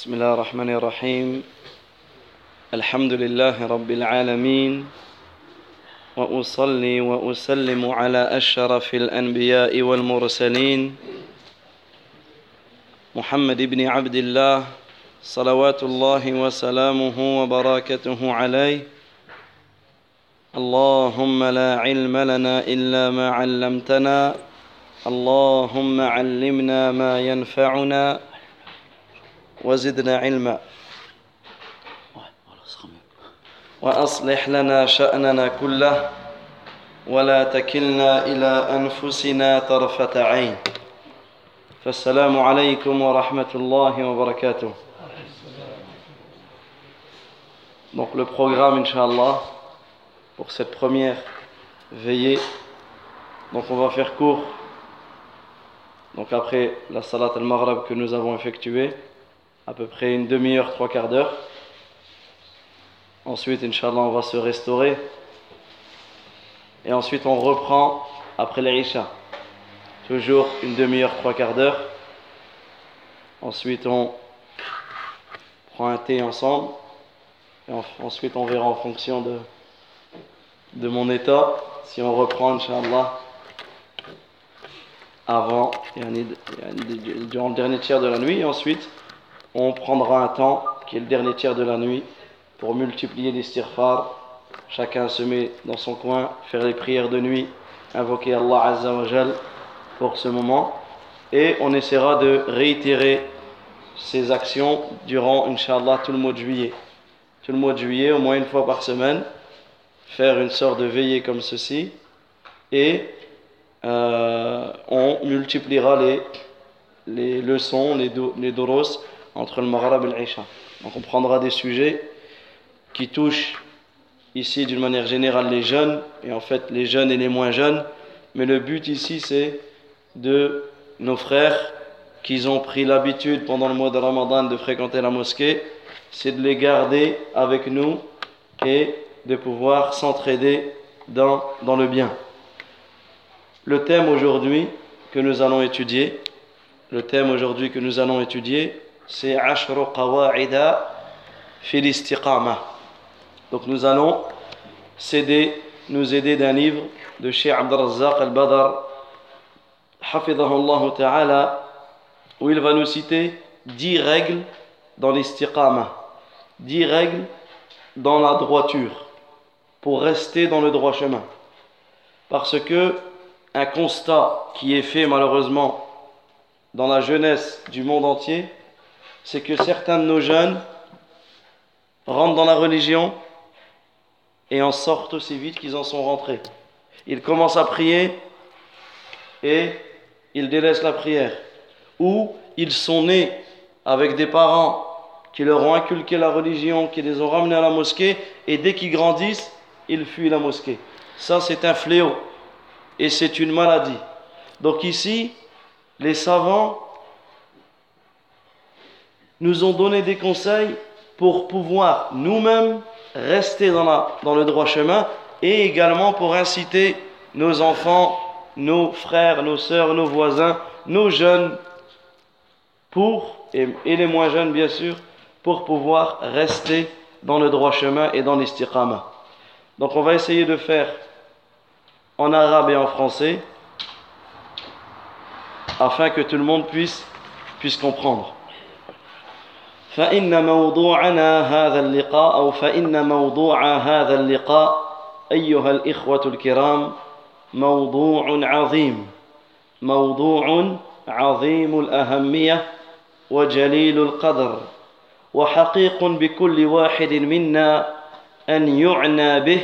بسم الله الرحمن الرحيم. الحمد لله رب العالمين. وأصلي وأسلم على أشرف الأنبياء والمرسلين. محمد بن عبد الله صلوات الله وسلامه وبركاته عليه. اللهم لا علم لنا إلا ما علمتنا. اللهم علمنا ما ينفعنا. وزدنا علما واصلح لنا شاننا كله ولا تكلنا إلى انفسنا طرفه عين فالسلام عليكم ورحمه الله وبركاته Donc le programme, Inch'Allah, pour cette première veillée, donc on va faire court. Donc après la salat al-maghrib que nous avons effectuée, à peu près une demi-heure, trois quarts d'heure. Ensuite, Inch'Allah, on va se restaurer. Et ensuite, on reprend après les Isha. Toujours une demi-heure, trois quarts d'heure. Ensuite, on prend un thé ensemble. Et ensuite, on verra en fonction de, de mon état si on reprend, Inch'Allah, avant, durant le dernier tiers de la nuit. Et ensuite, on prendra un temps qui est le dernier tiers de la nuit pour multiplier les stirfars. Chacun se met dans son coin, faire les prières de nuit, invoquer Allah Azza wa pour ce moment. Et on essaiera de réitérer ces actions durant, Inch'Allah, tout le mois de juillet. Tout le mois de juillet, au moins une fois par semaine, faire une sorte de veillée comme ceci. Et euh, on multipliera les, les leçons, les, do, les doros entre le Maghreb et l'Isha. Donc on prendra des sujets qui touchent ici d'une manière générale les jeunes, et en fait les jeunes et les moins jeunes, mais le but ici c'est de nos frères qui ont pris l'habitude pendant le mois de Ramadan de fréquenter la mosquée, c'est de les garder avec nous et de pouvoir s'entraider dans, dans le bien. Le thème aujourd'hui que nous allons étudier, le thème aujourd'hui que nous allons étudier, c'est Ashru Qawa'ida fil istiqama. Donc nous allons nous aider d'un livre de Cheikh Abdurrazzaq al-Badr, Hafidahullah Ta'ala, où il va nous citer 10 règles dans l'istiqama, 10 règles dans la droiture, pour rester dans le droit chemin. Parce que un constat qui est fait malheureusement dans la jeunesse du monde entier, c'est que certains de nos jeunes rentrent dans la religion et en sortent aussi vite qu'ils en sont rentrés. Ils commencent à prier et ils délaissent la prière. Ou ils sont nés avec des parents qui leur ont inculqué la religion, qui les ont ramenés à la mosquée, et dès qu'ils grandissent, ils fuient la mosquée. Ça, c'est un fléau et c'est une maladie. Donc ici, les savants nous ont donné des conseils pour pouvoir nous-mêmes rester dans, le droit chemin et également pour inciter nos enfants, nos frères, nos sœurs, nos voisins, nos jeunes, pour, et, et les moins jeunes bien sûr, pour pouvoir rester dans le droit chemin et dans l'istiqama. Donc on va essayer de faire en arabe et en français afin que tout le monde puisse, puisse comprendre. فإن موضوعنا هذا اللقاء أو فإن موضوع هذا اللقاء أيها الإخوة الكرام موضوع عظيم. موضوع عظيم الأهمية وجليل القدر. وحقيق بكل واحد منا أن يعنى به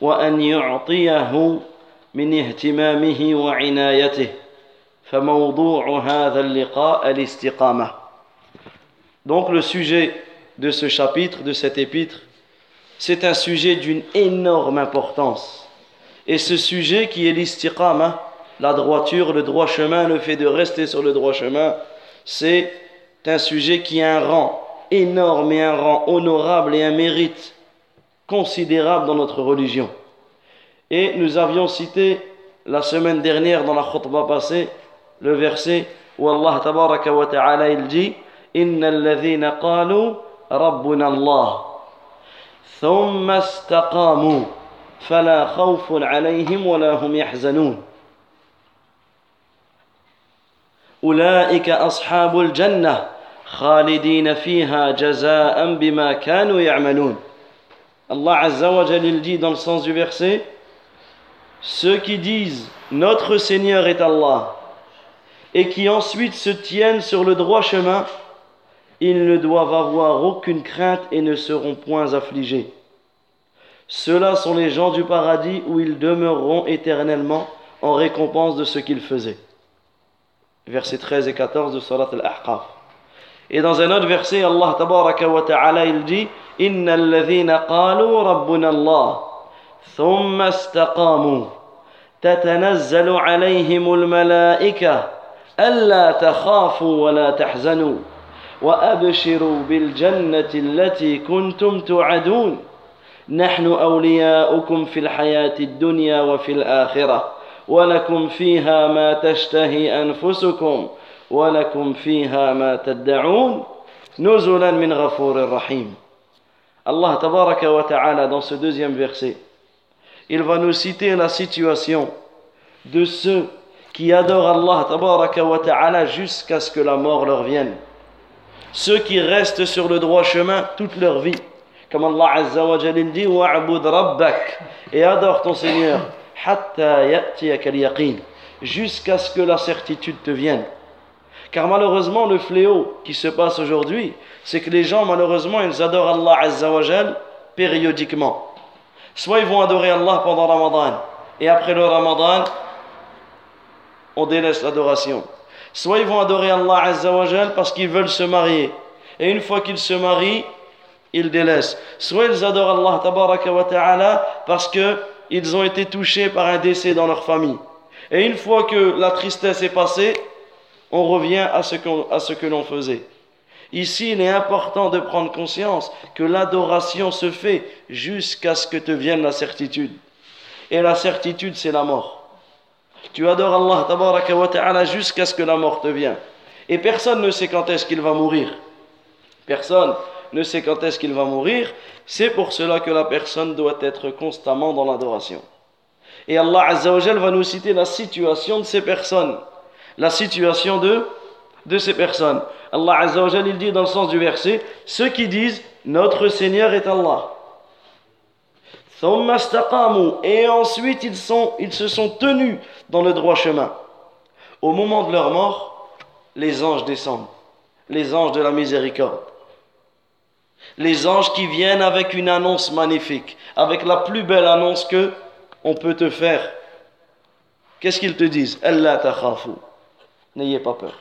وأن يعطيه من اهتمامه وعنايته. فموضوع هذا اللقاء الاستقامة. Donc le sujet de ce chapitre, de cet épître, c'est un sujet d'une énorme importance. Et ce sujet qui est l'istiqama, la droiture, le droit chemin, le fait de rester sur le droit chemin, c'est un sujet qui a un rang énorme et un rang honorable et un mérite considérable dans notre religion. Et nous avions cité la semaine dernière dans la khutbah passée le verset où Allah ta'ala il dit ان الذين قالوا ربنا الله ثم استقاموا فلا خوف عليهم ولا هم يحزنون. اولئك اصحاب الجنه خالدين فيها جزاء بما كانوا يعملون. الله عز وجل يجي dans le sens du verset ceux qui disent notre seigneur est Allah et qui ensuite se tiennent sur le droit chemin ils ne doivent avoir aucune crainte et ne seront point affligés. Ceux-là sont les gens du paradis où ils demeureront éternellement en récompense de ce qu'ils faisaient. Versets 13 et 14 de Surat Al-Ahqaf. Et dans un autre verset, Allah tabaraka wa ta'ala, il dit Inna alladhina qalu rabbuna Allah, thumma istaqamu, tatanazzalu alayhimul malaika, alla takhafu wa la tahzanu. وأبشروا بالجنة التي كنتم تعدون نحن أولياؤكم في الحياة الدنيا وفي الآخرة ولكم فيها ما تشتهي أنفسكم ولكم فيها ما تدعون. نزلا من غفور رحيم. الله تبارك وتعالى dans ce deuxième verset il va nous citer la situation de ceux qui adorent Allah tabaraka wa ta'ala jusqu'à ce que la mort leur vienne. Ceux qui restent sur le droit chemin toute leur vie. Comme Allah azza wa jalla dit wa'bud et adore ton Seigneur. Hatta jusqu'à ce que la certitude te vienne. Car malheureusement, le fléau qui se passe aujourd'hui, c'est que les gens, malheureusement, ils adorent Allah Azzawajal périodiquement. Soit ils vont adorer Allah pendant Ramadan, et après le Ramadan, on délaisse l'adoration. Soit ils vont adorer Allah Azzawajal parce qu'ils veulent se marier. Et une fois qu'ils se marient, ils délaissent. Soit ils adorent Allah Tabaraka parce qu'ils ont été touchés par un décès dans leur famille. Et une fois que la tristesse est passée, on revient à ce, que l'on faisait. Ici, il est important de prendre conscience que l'adoration se fait jusqu'à ce que te vienne la certitude. Et la certitude, c'est la mort. Tu adores Allah ta'ala jusqu'à ce que la mort te vienne. Et personne ne sait quand est-ce qu'il va mourir. Personne ne sait quand est-ce qu'il va mourir. C'est pour cela que la personne doit être constamment dans l'adoration. Et Allah Azzawajal va nous citer la situation de ces personnes la situation de, de ces personnes. Allah Azza wa il dit dans le sens du verset, ceux qui disent notre Seigneur est Allah. Et ensuite ils, se sont tenus dans le droit chemin. Au moment de leur mort, les anges descendent, les anges de la miséricorde. Les anges qui viennent avec une annonce magnifique, avec la plus belle annonce que on peut te faire. Qu'est-ce qu'ils te disent? Allah N'ayez pas peur.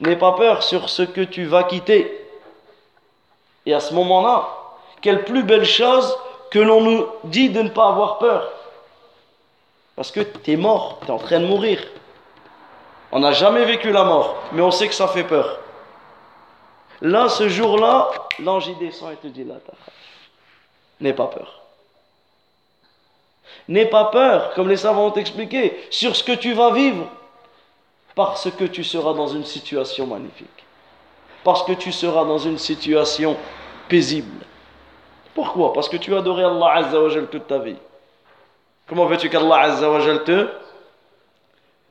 N'aie pas peur sur ce que tu vas quitter. Et à ce moment-là, quelle plus belle chose que l'on nous dit de ne pas avoir peur. Parce que tu es mort, tu es en train de mourir. On n'a jamais vécu la mort, mais on sait que ça fait peur. Là, ce jour-là, l'ange y descend et te dit là, N'aie pas peur. N'aie pas peur, comme les savants ont expliqué, sur ce que tu vas vivre parce que tu seras dans une situation magnifique. Parce que tu seras dans une situation paisible. Pourquoi? Parce que tu as adoré Allah Azza wa toute ta vie. Comment veux-tu qu'Allah Azza wa te,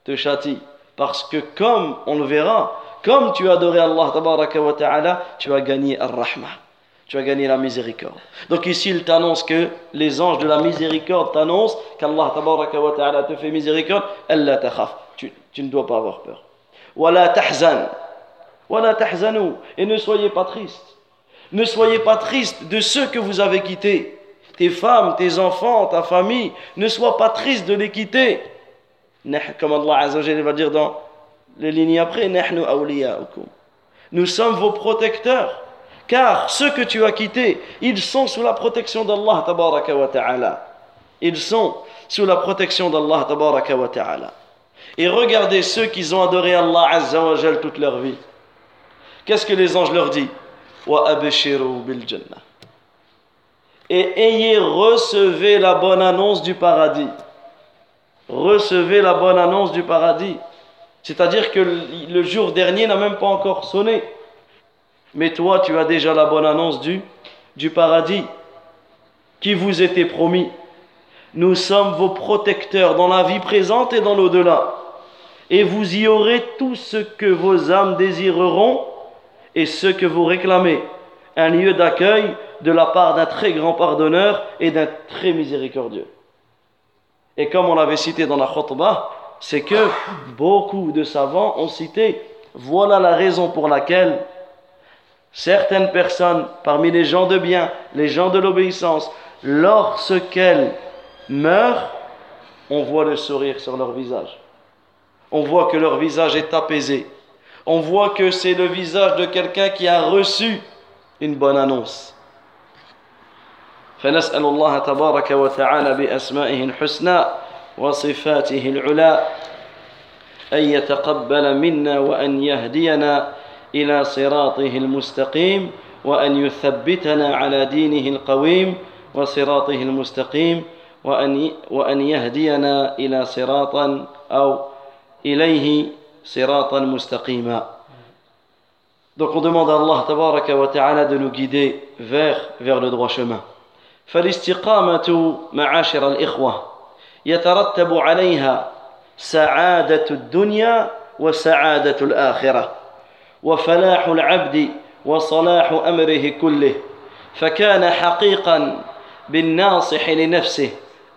te châtie? Parce que comme on le verra, comme tu as adoré Allah tabaraka wa ta'ala, tu as gagné Ar-Rahma. Tu as gagné la miséricorde. Donc ici, il t'annonce que les anges de la miséricorde t'annoncent qu'Allah tabaraka wa ta'ala te fait miséricorde. Allah takhaf tu, ne dois pas avoir peur. Wala tahzan. Wala tahzanu. Et ne soyez pas triste. Ne soyez pas triste de ceux que vous avez quittés. Tes femmes, tes enfants, ta famille. Ne sois pas triste de les quitter. Comme Allah va dire dans les lignes après, nous sommes vos protecteurs. Car ceux que tu as quittés, ils sont sous la protection d'Allah ta'ala. Ils sont sous la protection d'Allah ta'ala. Et regardez ceux qui ont adoré Allah Azza wa Jal toute leur vie. Qu'est-ce que les anges leur disent? Et ayez recevez la bonne annonce du paradis. Recevez la bonne annonce du paradis. C'est-à-dire que le jour dernier n'a même pas encore sonné. Mais toi, tu as déjà la bonne annonce du, du paradis qui vous était promis. Nous sommes vos protecteurs dans la vie présente et dans l'au-delà. Et vous y aurez tout ce que vos âmes désireront et ce que vous réclamez. Un lieu d'accueil de la part d'un très grand pardonneur et d'un très miséricordieux. Et comme on l'avait cité dans la khutbah, c'est que beaucoup de savants ont cité voilà la raison pour laquelle certaines personnes, parmi les gens de bien, les gens de l'obéissance, lorsqu'elles meurent, on voit le sourire sur leur visage. On voit que leur visage est apaisé. On voit que c'est le visage de quelqu'un qui a reçu une bonne annonce. فنسأل الله تبارك وتعالى بأسمائه الحسنى وصفاته العلى أن يتقبل منا وأن يهدينا إلى صراطه المستقيم وأن يثبتنا على دينه القويم وصراطه المستقيم وأن وأن يهدينا إلى صراطا أو إليه صراطا مستقيما Donc on demande à Allah tabaraka wa ta'ala de nous guider vers, vers le droit chemin. فالاستقامة معاشر الإخوة يترتب عليها سعادة الدنيا وسعادة الآخرة وفلاح العبد وصلاح أمره كله فكان حقيقا بالناصح لنفسه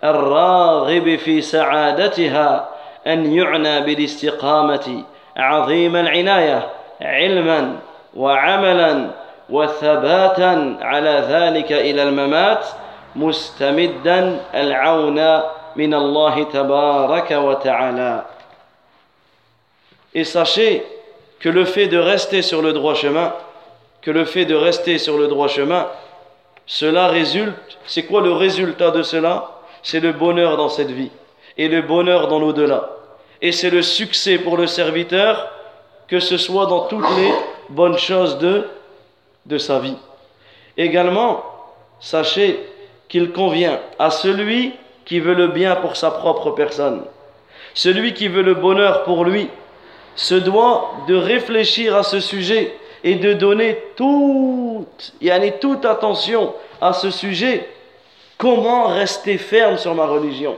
الراغب في سعادتها أن يعنى بالاستقامة عظيم العناية علما وعملا وثباتا على ذلك إلى الممات مستمدا العون من الله تبارك وتعالى Et sachez que le fait de rester sur le droit chemin, que le fait de rester sur le droit chemin, cela résulte, c'est quoi le résultat de cela C'est le bonheur dans cette vie et le bonheur dans l'au-delà. Et c'est le succès pour le serviteur, que ce soit dans toutes les bonnes choses de, de sa vie. Également, sachez qu'il convient à celui qui veut le bien pour sa propre personne, celui qui veut le bonheur pour lui, se doit de réfléchir à ce sujet et de donner toute, toute attention à ce sujet. Comment rester ferme sur ma religion?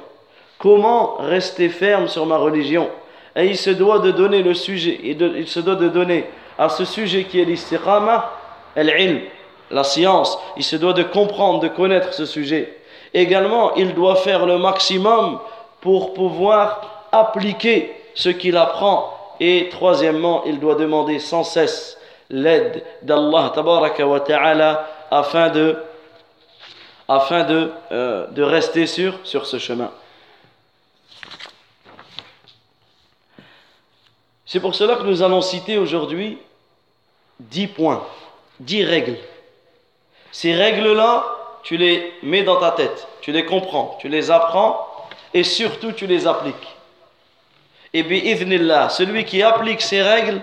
Comment rester ferme sur ma religion? Et il se doit de donner le sujet, il se doit de donner à ce sujet qui est l'istiqama, al-ilm, la science. Il se doit de comprendre, de connaître ce sujet. Également, il doit faire le maximum pour pouvoir appliquer ce qu'il apprend. Et troisièmement, il doit demander sans cesse l'aide d'Allah wa ta'ala afin de, afin de, euh, de rester sur, sur ce chemin. C'est pour cela que nous allons citer aujourd'hui dix points, dix règles. Ces règles-là, tu les mets dans ta tête, tu les comprends, tu les apprends et surtout tu les appliques. Et bi'idhnillah, celui qui applique ces règles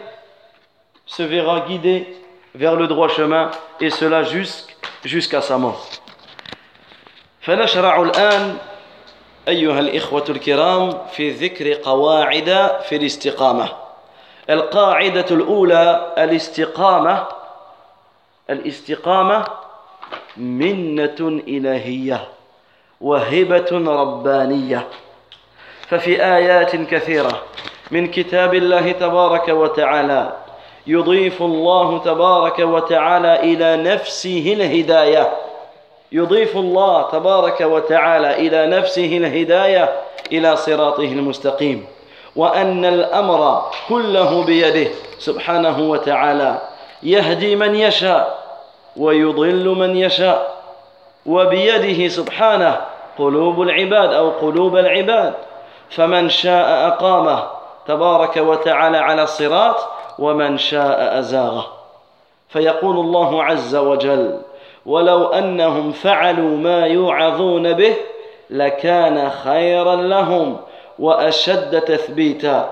se verra guidé vers le droit chemin et cela jusqu'à sa mort. فنشرع الآن أيها الإخوة الكرام في ذكر قواعد في الاستقامة القاعدة الأولى الاستقامة. الاستقامة منة إلهية وهبة ربانية. ففي آيات كثيرة من كتاب الله تبارك وتعالى يضيف الله تبارك وتعالى إلى نفسه الهداية. يضيف الله تبارك وتعالى إلى نفسه الهداية إلى صراطه المستقيم. وأن الأمر كله بيده سبحانه وتعالى. يهدي من يشاء ويضل من يشاء وبيده سبحانه قلوب العباد أو قلوب العباد. فمن شاء أقامه تبارك وتعالى على الصراط ومن شاء أزاغه. فيقول الله عز وجل ولو أنهم فعلوا ما يوعظون به لكان خيرا لهم وأشد تثبيتا.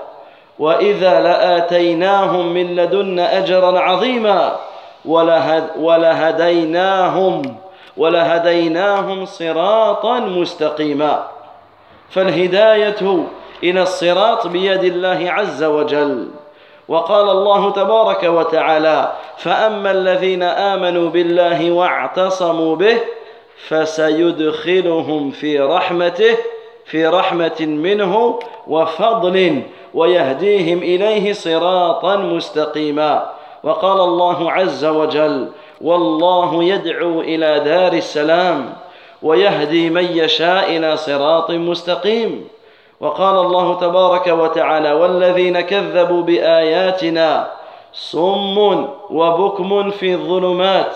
وإذا لآتيناهم من لدنا أجرا عظيما ولهد ولهديناهم ولهديناهم صراطا مستقيما. فالهداية إلى الصراط بيد الله عز وجل. وقال الله تبارك وتعالى فأما الذين آمنوا بالله واعتصموا به فسيدخلهم في رحمته في رحمة منه وفضل ويهديهم إليه صراطا مستقيما. وقال الله عز وجل والله يدعو إلى دار السلام ويهدي من يشاء إلى صراط مستقيم وقال الله تبارك وتعالى والذين كذبوا بآياتنا صم وبكم في الظلمات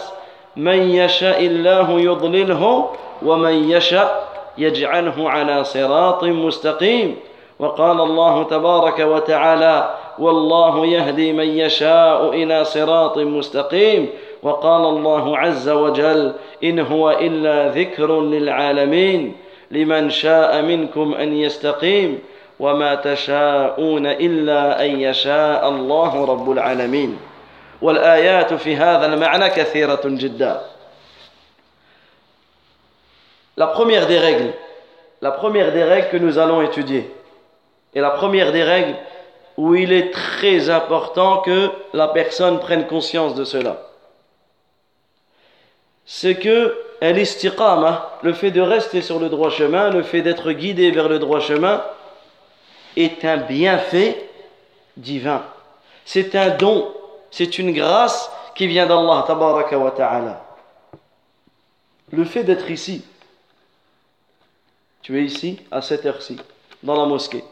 من يشاء الله يضلله ومن يشاء يجعله على صراط مستقيم. وقال الله تبارك وتعالى والله يهدي من يشاء إلى صراط مستقيم وقال الله عز وجل إن هو إلا ذكر للعالمين لمن شاء منكم أن يستقيم وما تشاءون إلا أن يشاء الله رب العالمين والآيات في هذا المعنى كثيرة جدا. La première des règles, la première des règles que nous allons étudier, et la première des règles où il est très important que la personne prenne conscience de cela, c'est que le fait de rester sur le droit chemin, le fait d'être guidé vers le droit chemin, est un bienfait divin. C'est un don, c'est une grâce qui vient d'Allah. Le fait d'être ici, tu es ici à cette heure-ci, dans la mosquée.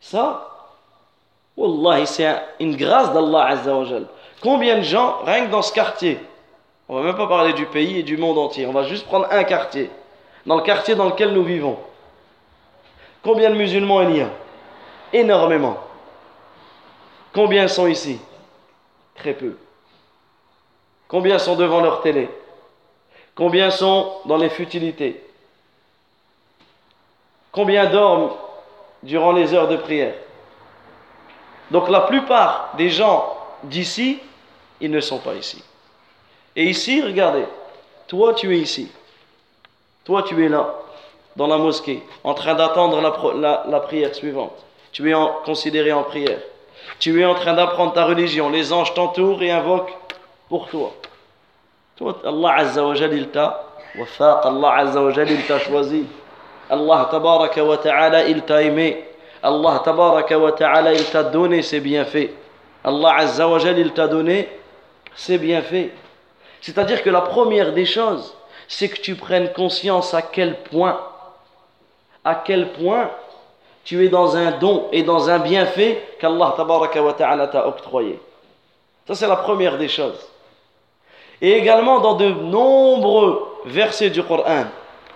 Ça, Wallah, c'est une grâce d'Allah Azzawajal. Combien de gens, rien que dans ce quartier, on va même pas parler du pays et du monde entier, on va juste prendre un quartier, dans le quartier dans lequel nous vivons. Combien de musulmans il y a? Énormément. Combien sont ici? Très peu. Combien sont devant leur télé? Combien sont dans les futilités? Combien dorment durant les heures de prière Donc la plupart des gens d'ici, ils ne sont pas ici. Et ici, regardez, toi tu es ici. Toi tu es là, dans la mosquée, en train d'attendre la, prière suivante. Tu es considéré en prière. Tu es en train d'apprendre ta religion. Les anges t'entourent et invoquent pour toi. Toi, Allah Azza wa Allah Azza wa t'a choisi. Allah tabaraka wa ta'ala, il t'a aimé. Allah tabaraka wa ta'ala, il t'a donné ses bienfaits. Allah azza wa il t'a donné ses bienfaits. C'est-à-dire que la première des choses, c'est que tu prennes conscience à quel point, à quel point tu es dans un don et dans un bienfait qu'Allah tabaraka wa ta'ala t'a octroyé. Ça, c'est la première des choses. Et également dans de nombreux versets du Coran,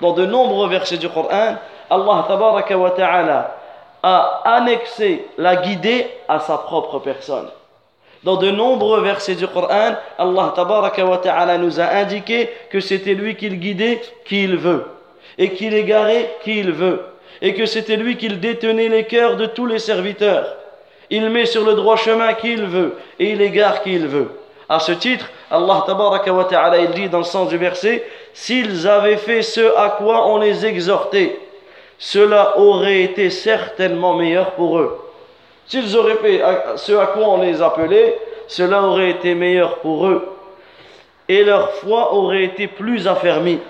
dans de nombreux versets du Coran, Allah ta'ala a annexé la guidée à sa propre personne. Dans de nombreux versets du Coran, Allah ta'ala nous a indiqué que c'était lui qui le guidait qui veut et qu'il égarait qui veut et que c'était lui qui détenait les cœurs de tous les serviteurs. Il met sur le droit chemin qui veut et il égare qui veut. À ce titre, Allah ta'ala dit dans le sens du verset S'ils avaient fait ce à quoi on les exhortait, cela aurait été certainement meilleur pour eux. S'ils auraient fait ce à quoi on les appelait, cela aurait été meilleur pour eux. Et leur foi aurait été plus affermie.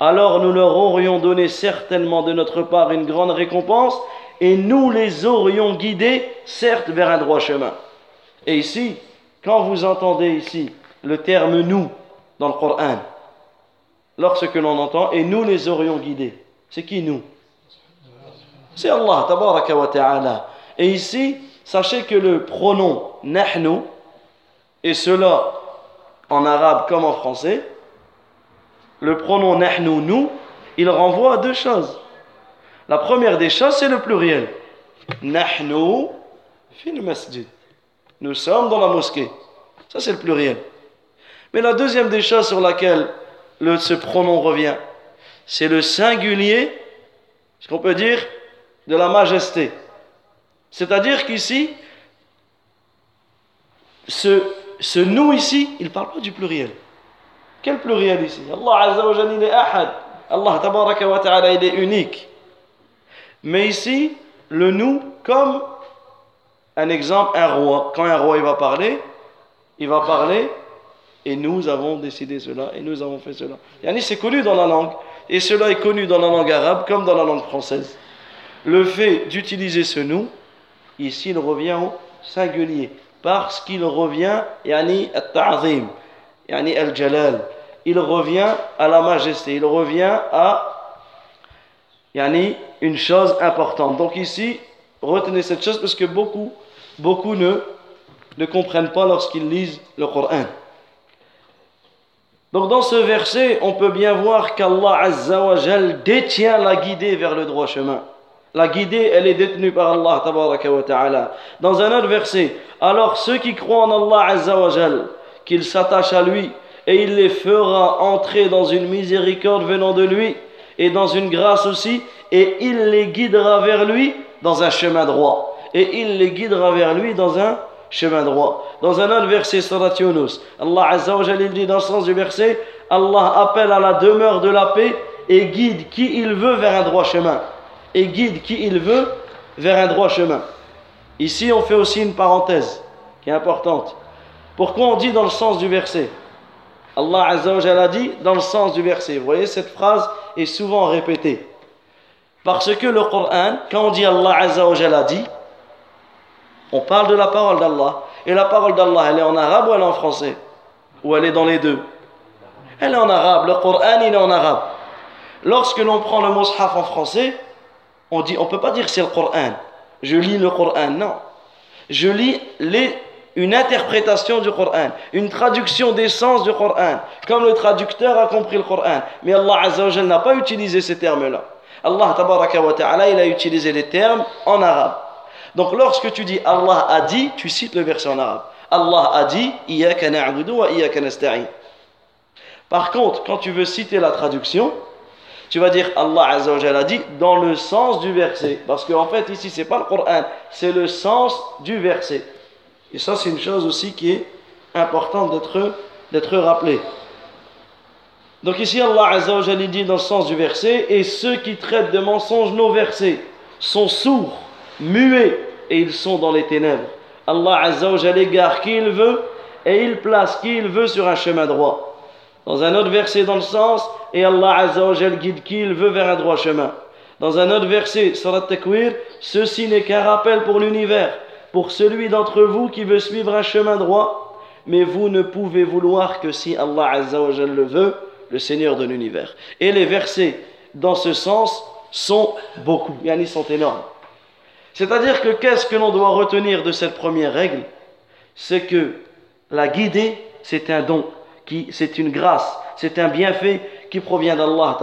Alors nous leur aurions donné certainement de notre part une grande récompense et nous les aurions guidés, certes, vers un droit chemin. Et ici, quand vous entendez ici le terme nous dans le Coran, lorsque l'on entend et nous les aurions guidés, c'est qui nous? C'est Allah, tabaraka wa ta'ala. Et ici, sachez que le pronom nahnu, et cela en arabe comme en français, le pronom nahnu, nous, il renvoie à deux choses. La première des choses, c'est le pluriel. Nahnu fil masjid. Nous sommes dans la mosquée. Ça, c'est le pluriel. Mais la deuxième des choses sur laquelle le, ce pronom revient, c'est le singulier, ce qu'on peut dire, de la majesté. C'est-à-dire qu'ici, ce, ce nous ici, il ne parle pas du pluriel. Quel pluriel ici? Allah Azza wa il est ahad. Allah tabaraka wa ta'ala, il est unique. Mais ici, le nous, comme un exemple, un roi. Quand un roi il va parler, il va parler et nous avons décidé cela et nous avons fait cela. Yani c'est connu dans la langue et cela est connu dans la langue arabe comme dans la langue française. Le fait d'utiliser ce nous, ici il revient au singulier parce qu'il revient yani at-ta'zim, yani al-jalal. Il revient à la majesté, il revient à yani une chose importante. Donc ici, retenez cette chose parce que beaucoup beaucoup ne ne comprennent pas lorsqu'ils lisent le Coran. Donc dans ce verset, on peut bien voir qu'Allah Azza wa détient la guidée vers le droit chemin. La guidée, elle est détenue par Allah ta'ala. Dans un autre verset, alors ceux qui croient en Allah Azza wa qu'ils s'attachent à lui et il les fera entrer dans une miséricorde venant de lui et dans une grâce aussi et il les guidera vers lui dans un chemin droit et il les guidera vers lui dans un chemin droit. Dans un autre verset, Surat Yunus, Allah Azza wa dit dans le sens du verset, Allah appelle à la demeure de la paix et guide qui il veut vers un droit chemin. Et guide qui il veut vers un droit chemin. Ici, on fait aussi une parenthèse qui est importante. Pourquoi on dit dans le sens du verset? Allah Azza wa a dit dans le sens du verset. Vous voyez, cette phrase est souvent répétée. Parce que le Coran, quand on dit Allah Azza wa a dit, on parle de la parole d'Allah. Et la parole d'Allah, elle est en arabe ou elle est en français? Ou elle est dans les deux? Elle est en arabe. Le Coran, il est en arabe. Lorsque l'on prend le mushaf en français, on dit, on peut pas dire c'est le Coran. Je lis le Coran. Non. Je lis une interprétation du Coran, une traduction des sens du Coran, comme le traducteur a compris le Coran. Mais Allah Azza n'a pas utilisé ces termes-là. Allah Ta'ala, il a utilisé les termes en arabe. Donc lorsque tu dis Allah a dit, tu cites le verset en arabe. Allah a dit wa Par contre, quand tu veux citer la traduction, tu vas dire Allah Azza wa a dit dans le sens du verset. Parce qu'en fait, ici, c'est pas le Coran, c'est le sens du verset. Et ça, c'est une chose aussi qui est importante d'être, d'être rappelée. Donc ici, Allah Azza wa dit dans le sens du verset Et ceux qui traitent de mensonges nos versets sont sourds, muets et ils sont dans les ténèbres. Allah Azza wa égare qui il veut et il place qui il veut sur un chemin droit. Dans un autre verset dans le sens, et Allah Azza wa guide qui il veut vers un droit chemin. Dans un autre verset, Surat Takwir, ceci n'est qu'un rappel pour l'univers, pour celui d'entre vous qui veut suivre un chemin droit, mais vous ne pouvez vouloir que si Allah Azza wa le veut, le Seigneur de l'univers. Et les versets dans ce sens sont beaucoup, ils sont énormes. C'est-à-dire que qu'est-ce que l'on doit retenir de cette première règle? C'est que la guidée, c'est un don, qui, c'est une grâce, c'est un bienfait qui provient d'Allah.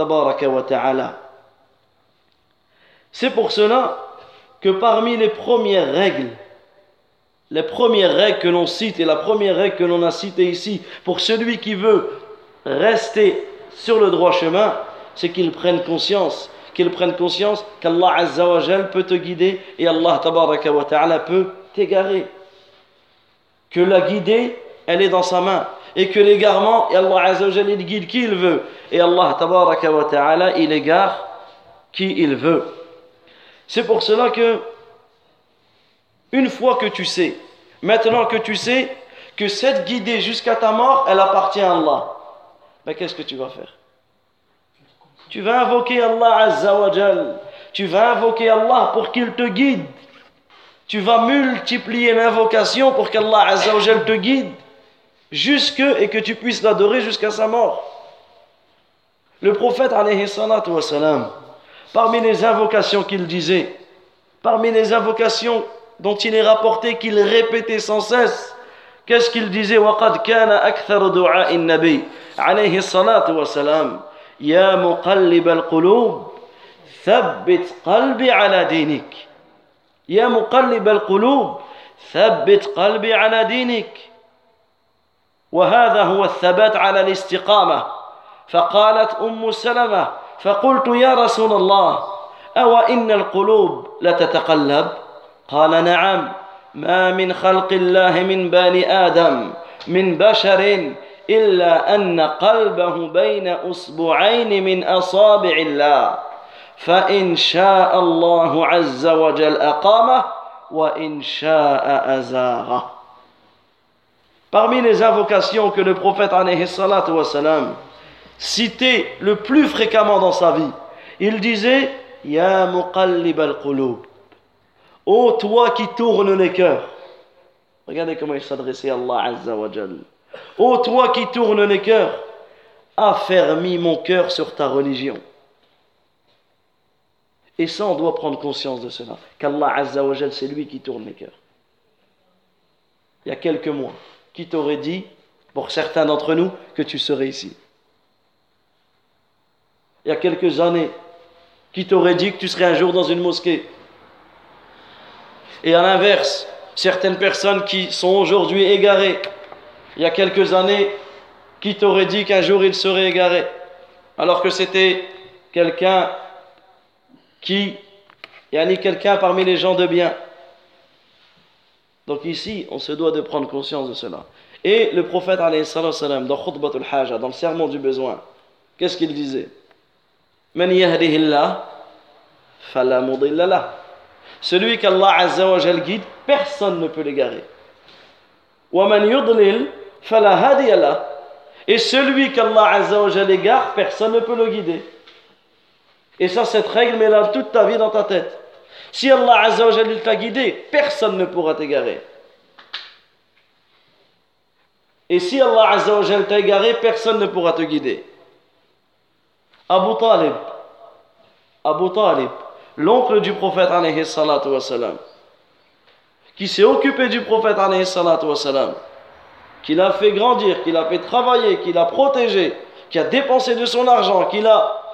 C'est pour cela que parmi les premières règles, les premières règles que l'on cite et la première règle que l'on a citée ici, pour celui qui veut rester sur le droit chemin, c'est qu'il prenne conscience qu'ils prennent conscience qu'Allah Azza wa peut te guider et Allah Tabaraka wa peut t'égarer. Que la guidée, elle est dans sa main. Et que l'égarement, Allah Azza wa il guide qui il veut. Et Allah Tabaraka wa il égare qui il veut. C'est pour cela que, une fois que tu sais, maintenant que tu sais que cette guidée jusqu'à ta mort, elle appartient à Allah, ben qu'est-ce que tu vas faire? tu vas invoquer Allah Azza wa Tu vas invoquer Allah pour qu'il te guide. Tu vas multiplier l'invocation pour qu'Allah Azza wa te guide jusque et que tu puisses l'adorer jusqu'à sa mort. Le prophète alayhi salatu wa salam, parmi les invocations qu'il disait, parmi les invocations dont il est rapporté qu'il répétait sans cesse, qu'est-ce qu'il disait وَقَدْ كَانَ أَكْثَرُ دُعَاءِ النَّبِي alayhi salatu wa salam يا مقلب القلوب ثبت قلبي على دينك. يا مقلب القلوب ثبت قلبي على دينك. وهذا هو الثبات على الاستقامة. فقالت أم سلمة فقلت يا رسول الله أو إن القلوب لتتقلب؟ قال نعم. ما من خلق الله من بني آدم من بشر إلا أن قلبه بين أصبعين من أصابع الله فإن شاء الله عز وجل أقامه وإن شاء أزاغه Parmi les invocations que le prophète wassalam, citait le plus fréquemment dans sa vie, il disait Ya muqallib al-qulub. Ô toi qui tournes les cœurs. Regardez comment il s'adressait à Allah Azza wa Jal. Ô toi qui tournes les cœurs, affermis mon cœur sur ta religion. Et ça, on doit prendre conscience de cela. Qu'Allah Azza c'est lui qui tourne les cœurs. Il y a quelques mois, qui t'aurait dit, pour certains d'entre nous, que tu serais ici? Il y a quelques années, qui t'aurait dit que tu serais un jour dans une mosquée? Et à l'inverse, certaines personnes qui sont aujourd'hui égarées, il y a quelques années, qui t'aurait dit qu'un jour ils seraient égarés Alors que c'était quelqu'un qui, il y a quelqu'un parmi les gens de bien. Donc ici, on se doit de prendre conscience de cela. Et le prophète, salam, dans Khutbatul Haja, dans le sermon du besoin, qu'est-ce qu'il disait? Celui qu'Allah guide, personne ne peut l'égarer. Et celui qu'Allah Azza égare, personne ne peut le guider. Et ça, cette règle, mets-la toute ta vie dans ta tête. Si Allah Azza t'a guidé, personne ne pourra t'égarer. Et si Allah Azza t'a égaré, personne ne pourra te guider. Abu Talib, Abu Talib, l'oncle du prophète alayhi salatu wasalam, qui s'est occupé du prophète alayhi salatu wasalam, qui l'a fait grandir, qui l'a fait travailler, qui l'a protégé, qui a dépensé de son argent, qui l'a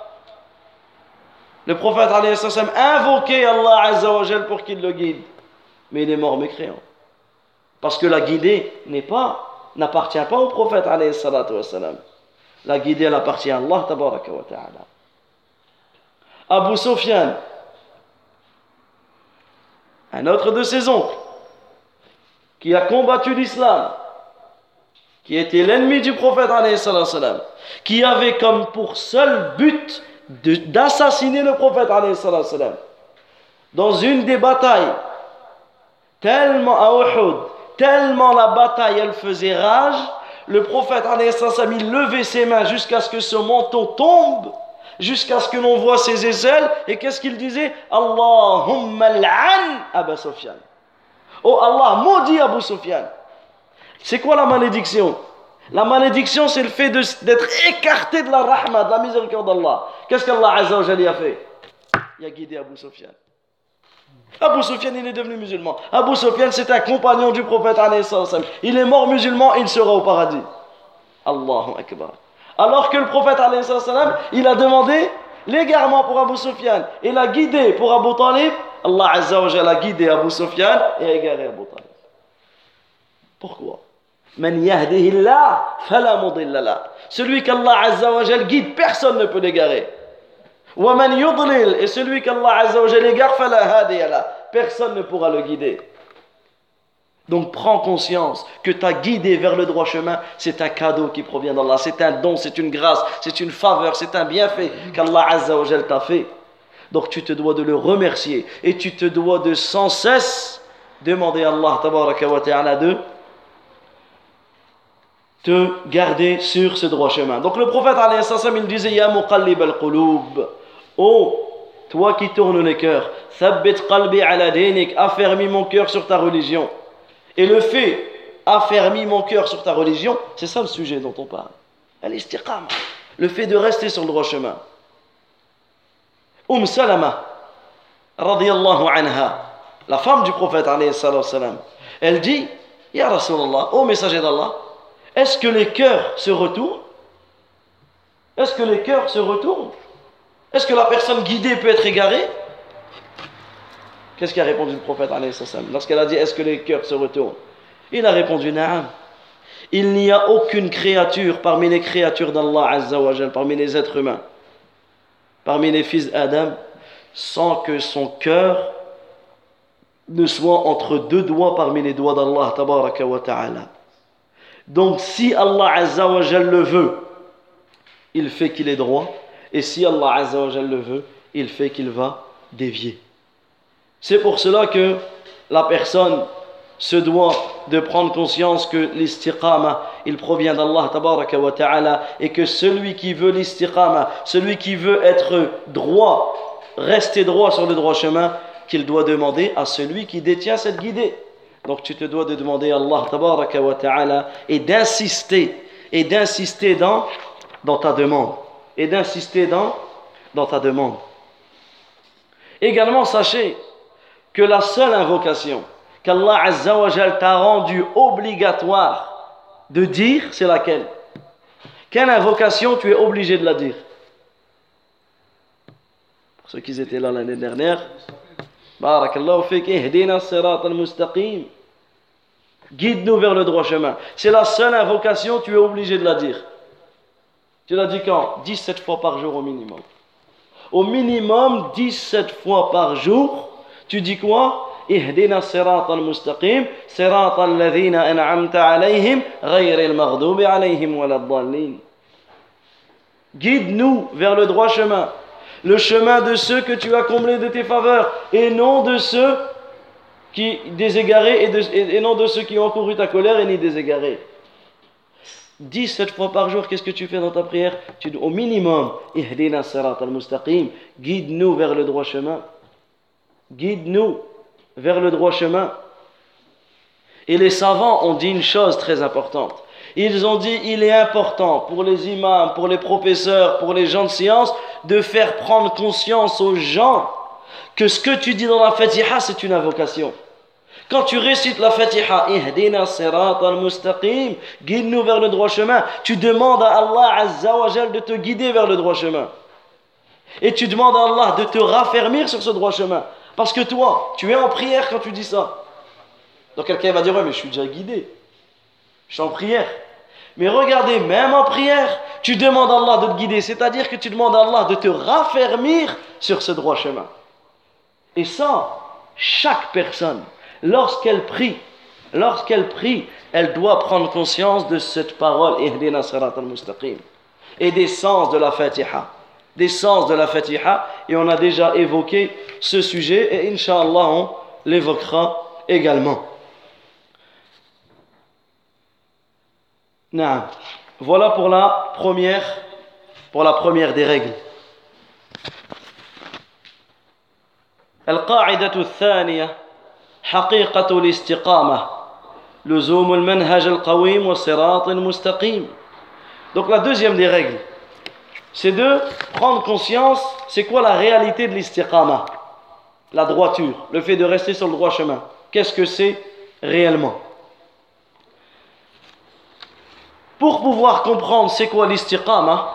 le prophète a invoqué Allah Azzawajal pour qu'il le guide. Mais il est mort mécréant. Parce que la guidée n'est pas, n'appartient pas au prophète La guidée, elle appartient à Allah tabaraka wa ta'ala. Abu Sufyan, un autre de ses oncles, qui a combattu l'islam, qui était l'ennemi du prophète qui avait comme pour seul but d'assassiner le prophète dans une des batailles tellement à tellement la bataille elle faisait rage le prophète il levait ses mains jusqu'à ce que son manteau tombe jusqu'à ce que l'on voit ses aisselles et qu'est-ce qu'il disait? Allahumma l'an Abu Sufyan. Oh Allah maudit Abu Sufyan c'est quoi la malédiction? La malédiction, c'est le fait d'être écarté de la rahma, de la miséricorde d'Allah. Qu'est-ce qu'Allah Azza wa a fait? Il a guidé Abu Sufyan. Abu Sufyan, il est devenu musulman. Abu Sufyan, c'est un compagnon du prophète. Il est mort musulman, il sera au paradis. Allahu Akbar. Alors que le prophète, il a demandé l'égarement pour Abu Sufyan et l'a guidé pour Abu Talib. Allah a guidé Abu Sufyan et a égaré Abu Talib. Pourquoi? Celui qu'Allah Azza wa guide, personne ne peut l'égarer. Et celui qu'Allah Azza wa égare, personne ne pourra le guider. Donc prends conscience que ta guidé vers le droit chemin, c'est un cadeau qui provient d'Allah, c'est un don, c'est une grâce, c'est une faveur, c'est un bienfait qu'Allah Azza wa t'a fait. Donc tu te dois de le remercier et tu te dois de sans cesse demander à Allah wa ta'ala de te garder sur ce droit chemin. Donc le prophète il disait Ya muqallib al-qulub Oh, toi qui tournes les cœurs, thabbit qalbi ala dinik, affermis mon cœur sur ta religion. Et le fait, affermis mon cœur sur ta religion, c'est ça le sujet dont on parle. Al-istiqam, le fait de rester sur le droit chemin. Umm Salama, radiyallahu anha, la femme du prophète, elle dit Ya Rasulallah, ô messager d'Allah, est-ce que les cœurs se retournent? Est-ce que les cœurs se retournent? Est-ce que la personne guidée peut être égarée? Qu'est-ce qu'a répondu le prophète lorsqu'elle a dit Est-ce que les cœurs se retournent? Il a répondu Naam. Il n'y a aucune créature parmi les créatures d'Allah parmi les êtres humains, parmi les fils d'Adam, sans que son cœur ne soit entre deux doigts parmi les doigts d'Allah ta'ala. Donc si Allah Azza wa le veut, il fait qu'il est droit. Et si Allah Azza wa le veut, il fait qu'il va dévier. C'est pour cela que la personne se doit de prendre conscience que l'istiqama, il provient d'Allah ta'ala et que celui qui veut l'istiqama, celui qui veut être droit, rester droit sur le droit chemin, qu'il doit demander à celui qui détient cette guidée. Donc tu te dois de demander à Allah tabaraka wa ta'ala et d'insister, et d'insister dans, dans ta demande, et d'insister dans, dans ta demande. Également, sachez que la seule invocation qu'Allah Azzawajal t'a rendu obligatoire de dire, c'est laquelle? Quelle invocation tu es obligé de la dire? Pour ceux qui étaient là l'année dernière, Barakallahu fik, ihdina sirat al-mustaqim. Guide-nous vers le droit chemin. C'est la seule invocation, tu es obligé de la dire. Tu l'as dit quand 17 fois par jour au minimum. Au minimum 17 fois par jour, tu dis quoi اهدنا الصراط المستقيم صراط الذين أنعمت عليهم غير المغضوب عليهم ولا الضالين Guide-nous vers le droit chemin, le chemin de ceux que tu as comblés de tes faveurs, et non de ceux qui déségarés et, et, non de ceux qui ont couru ta colère et ni déségarés. 17 fois par jour, qu'est-ce que tu fais dans ta prière? Au minimum, guide-nous vers le droit chemin. Guide-nous vers le droit chemin. Et les savants ont dit une chose très importante. Ils ont dit il est important pour les imams, pour les professeurs, pour les gens de science de faire prendre conscience aux gens que ce que tu dis dans la Fatiha c'est une invocation. Quand tu récites la Fatiha, Ihdina sirat al-mustaqim, guide-nous vers le droit chemin, tu demandes à Allah Azza wa de te guider vers le droit chemin. Et tu demandes à Allah de te raffermir sur ce droit chemin. Parce que toi, tu es en prière quand tu dis ça. Donc quelqu'un va dire, ouais, mais je suis déjà guidé. Je suis en prière. Mais regardez, même en prière, tu demandes à Allah de te guider. C'est-à-dire que tu demandes à Allah de te raffermir sur ce droit chemin. Et ça, chaque personne, lorsqu'elle prie, lorsqu'elle prie, elle doit prendre conscience de cette parole, et des sens de la Fatiha des sens de la Fatiha et on a déjà évoqué ce sujet et Inch'Allah on l'évoquera également. Non. Voilà pour la première pour la première des règles. القاعدة الثانية حقيقة الاستقامة لزوم المنهج القويم والصراط المستقيم Donc la deuxième des règles c'est de prendre conscience, c'est quoi la réalité de l'istiqama La droiture, le fait de rester sur le droit chemin. Qu'est-ce que c'est réellement Pour pouvoir comprendre c'est quoi l'istiqama,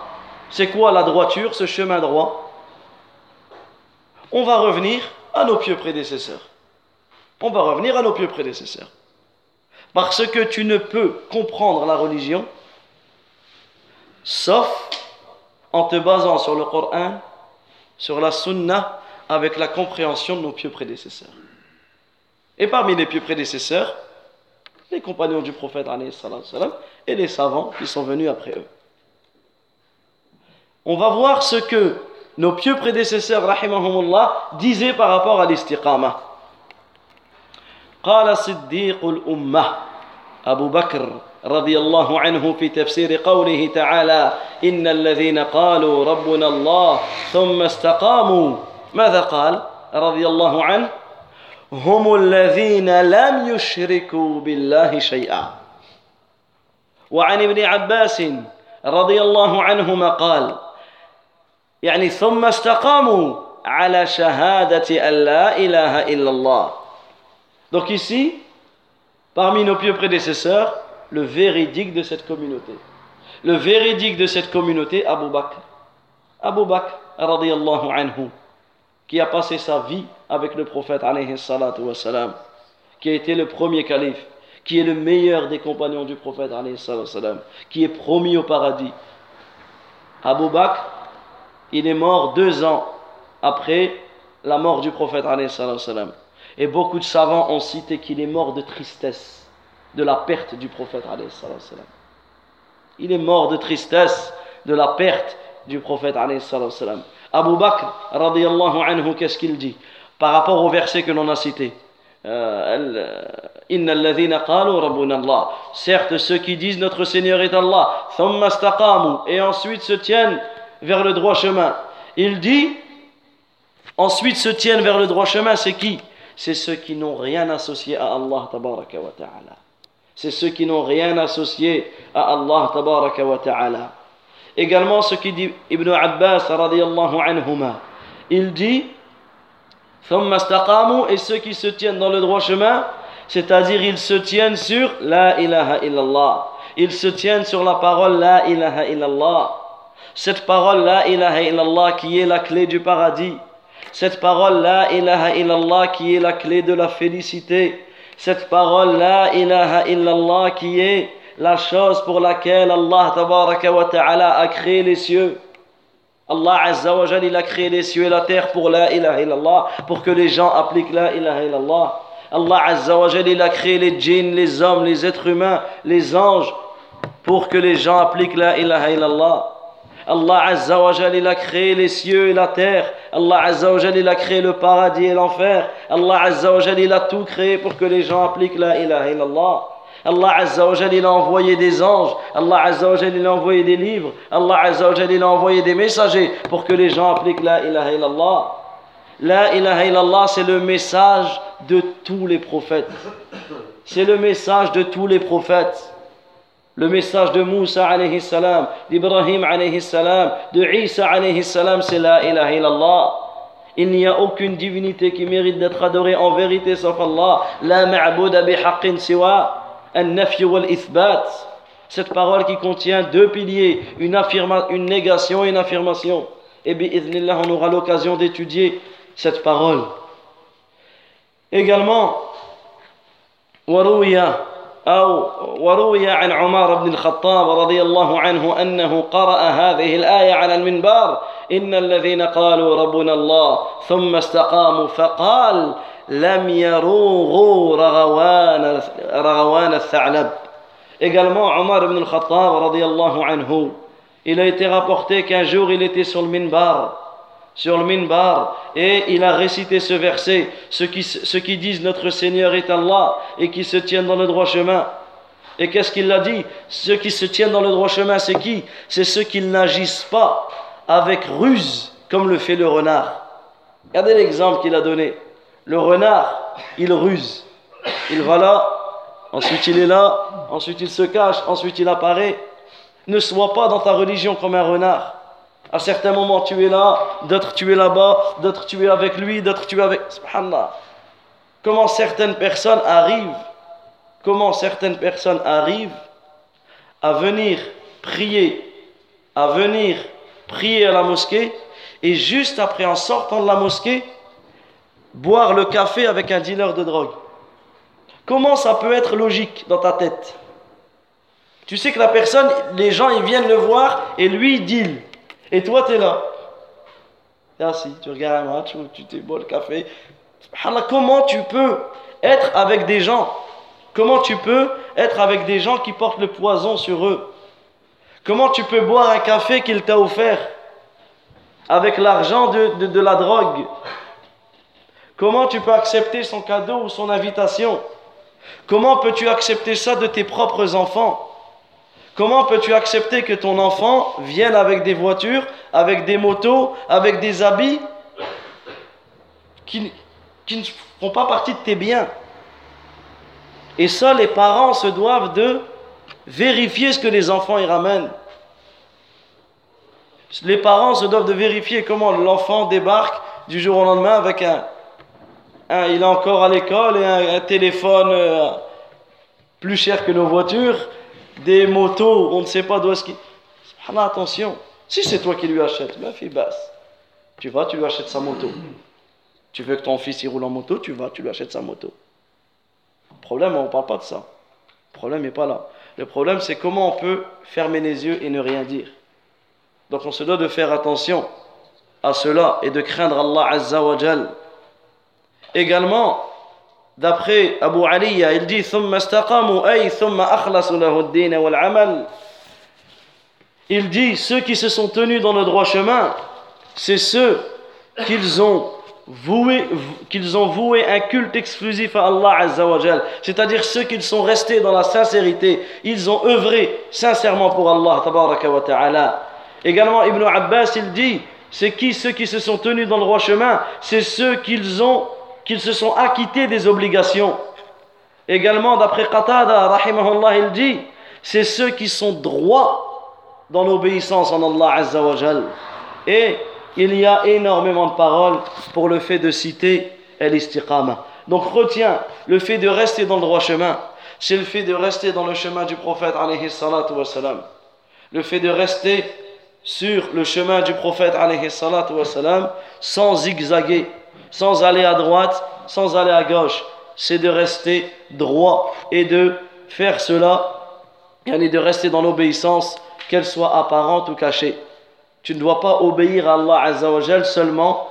c'est quoi la droiture, ce chemin droit, on va revenir à nos pieux prédécesseurs. On va revenir à nos pieux prédécesseurs. Parce que tu ne peux comprendre la religion sauf en te basant sur le Coran, sur la Sunna, avec la compréhension de nos pieux prédécesseurs. Et parmi les pieux prédécesseurs, les compagnons du prophète et les savants qui sont venus après eux. On va voir ce que nos pieux prédécesseurs, rahimahumullah, disaient par rapport à l'istiqama. قال صديق الأمة أبو بكر رضي الله عنه في تفسير قوله تعالى ان الذين قالوا ربنا الله ثم استقاموا ماذا قال رضي الله عنه هم الذين لم يشركوا بالله شيئا وعن ابن عباس رضي الله عنهما قال يعني ثم استقاموا على شهاده ان لا اله الا الله Donc ici, parmi nos pieux prédécesseurs, le véridique de cette communauté. Le véridique de cette communauté, Abu Bakr. Abu Bakr, radiallahu anhu, qui a passé sa vie avec le prophète, wassalam, qui a été le premier calife, qui est le meilleur des compagnons du prophète, wassalam, qui est promis au paradis. Abu Bakr, il est mort deux ans après la mort du prophète, wassalam. Et beaucoup de savants ont cité qu'il est mort de tristesse de la perte du prophète. Il est mort de tristesse de la perte du prophète. Abu Bakr, anhu, qu'est-ce qu'il dit par rapport au verset que l'on a cité euh, Allah. Certes, ceux qui disent notre Seigneur est Allah, et ensuite se tiennent vers le droit chemin. Il dit, ensuite se tiennent vers le droit chemin, c'est qui C'est ceux qui n'ont rien associé à Allah. C'est ceux qui n'ont rien associé à Allah. Également ce qui dit Ibn Abbas radiyallahu anhuma. Il dit et ceux qui se tiennent dans le droit chemin, c'est-à-dire ils se tiennent sur la ilaha illallah. Ils se tiennent sur la parole la ilaha illallah. Cette parole la ilaha illallah qui est la clé du paradis. Cette parole la ilaha illallah qui est la clé de la félicité. Cette parole la ilaha illallah qui est la chose pour laquelle Allah ta'ala a créé les cieux. Allah Azza wa il a créé les cieux et la terre pour la ilaha illallah, pour que les gens appliquent la ilaha illallah. Allah Azza wa il a créé les djinns, les hommes, les êtres humains, les anges, pour que les gens appliquent la ilaha illallah. Allah Azza wa il a créé les cieux et la terre. Allah Azza wa il a créé le paradis et l'enfer. Allah Azza wa il a tout créé pour que les gens appliquent la ilaha illallah. Allah Azza wa il a envoyé des anges. Allah Azza wa il a envoyé des livres. Allah Azza wa il a envoyé des messagers pour que les gens appliquent la ilaha illallah. La ilaha illallah, c'est le message de tous les prophètes. C'est le message de tous les prophètes. Le message de Moussa alayhi salam, d'Ibrahim alayhi salam, de Isa alayhi salam, c'est la ilaha illallah. Il n'y a aucune divinité qui mérite d'être adorée en vérité sauf Allah. La ma'bouda siwa. Cette parole qui contient deux piliers, une, une négation et une affirmation. Et bien, on aura l'occasion d'étudier cette parole. Également, وروي أو وروي عن عمر بن الخطاب رضي الله عنه أنه قرأ هذه الآية على المنبر إن الذين قالوا ربنا الله ثم استقاموا فقال لم يروغوا رغوان رغوان الثعلب Également, Omar ibn al-Khattab, radiallahu anhu, il a été rapporté qu'un jour il était sur le minbar, sur le minbar, et il a récité ce verset, ceux qui, ceux qui disent notre Seigneur est Allah, et qui se tiennent dans le droit chemin. Et qu'est-ce qu'il a dit Ceux qui se tiennent dans le droit chemin, c'est qui C'est ceux qui n'agissent pas avec ruse, comme le fait le renard. Regardez l'exemple qu'il a donné. Le renard, il ruse. Il va là, ensuite il est là, ensuite il se cache, ensuite il apparaît. Ne sois pas dans ta religion comme un renard. À certains moments tu es là, d'autres tu es là-bas, d'autres tu es avec lui, d'autres tu es avec... Subhanallah. Comment certaines personnes arrivent, comment certaines personnes arrivent à venir prier, à venir prier à la mosquée, et juste après en sortant de la mosquée, boire le café avec un dealer de drogue. Comment ça peut être logique dans ta tête? Tu sais que la personne, les gens, ils viennent le voir et lui, il deal. Et toi, tu es là. Si, tu regardes un match, tu t'es bois le café. Comment tu peux être avec des gens? Comment tu peux être avec des gens qui portent le poison sur eux? Comment tu peux boire un café qu'il t'a offert avec l'argent de, de la drogue? Comment tu peux accepter son cadeau ou son invitation? Comment peux-tu accepter ça de tes propres enfants? Comment peux-tu accepter que ton enfant vienne avec des voitures, avec des motos, avec des habits qui, qui ne font pas partie de tes biens? Et ça, les parents se doivent de vérifier ce que les enfants y ramènent. Les parents se doivent de vérifier comment l'enfant débarque du jour au lendemain avec un, il est encore à l'école et un, téléphone euh, plus cher que nos voitures, des motos, on ne sait pas d'où est-ce qu'il. Attention, si c'est toi qui lui achètes, ma fille basse, tu vas, tu lui achètes sa moto. Tu veux que ton fils il roule en moto, tu vas, tu lui achètes sa moto. Le problème, on ne parle pas de ça. Le problème n'est pas là. Le problème, c'est comment on peut fermer les yeux et ne rien dire. Donc on se doit de faire attention à cela et de craindre Allah Azza wa Jal. Également, d'après Abu Aliya, il dit Il dit ceux qui se sont tenus dans le droit chemin, c'est ceux qu'ils ont qu'ils ont voué un culte exclusif à Allah Azzawajal, c'est-à-dire ceux qui sont restés dans la sincérité, ils ont œuvré sincèrement pour Allah wa ta'ala. Également Ibn Abbas il dit, c'est qui ceux qui se sont tenus dans le droit chemin C'est ceux qu'ils ont, qu'ils se sont acquittés des obligations. Également d'après Qatada, rahimahullah, il dit, c'est ceux qui sont droits dans l'obéissance en Allah Azzawajal. Et il y a énormément de paroles pour le fait de citer el-istiqama. Donc retiens, le fait de rester dans le droit chemin, c'est le fait de rester dans le chemin du prophète alayhi salatu wassalam. Le fait de rester sur le chemin du prophète alayhi salatu wassalam sans zigzaguer, sans aller à droite, sans aller à gauche. C'est de rester droit et de faire cela, et de rester dans l'obéissance, qu'elle soit apparente ou cachée. Tu ne dois pas obéir à Allah Azzawajal seulement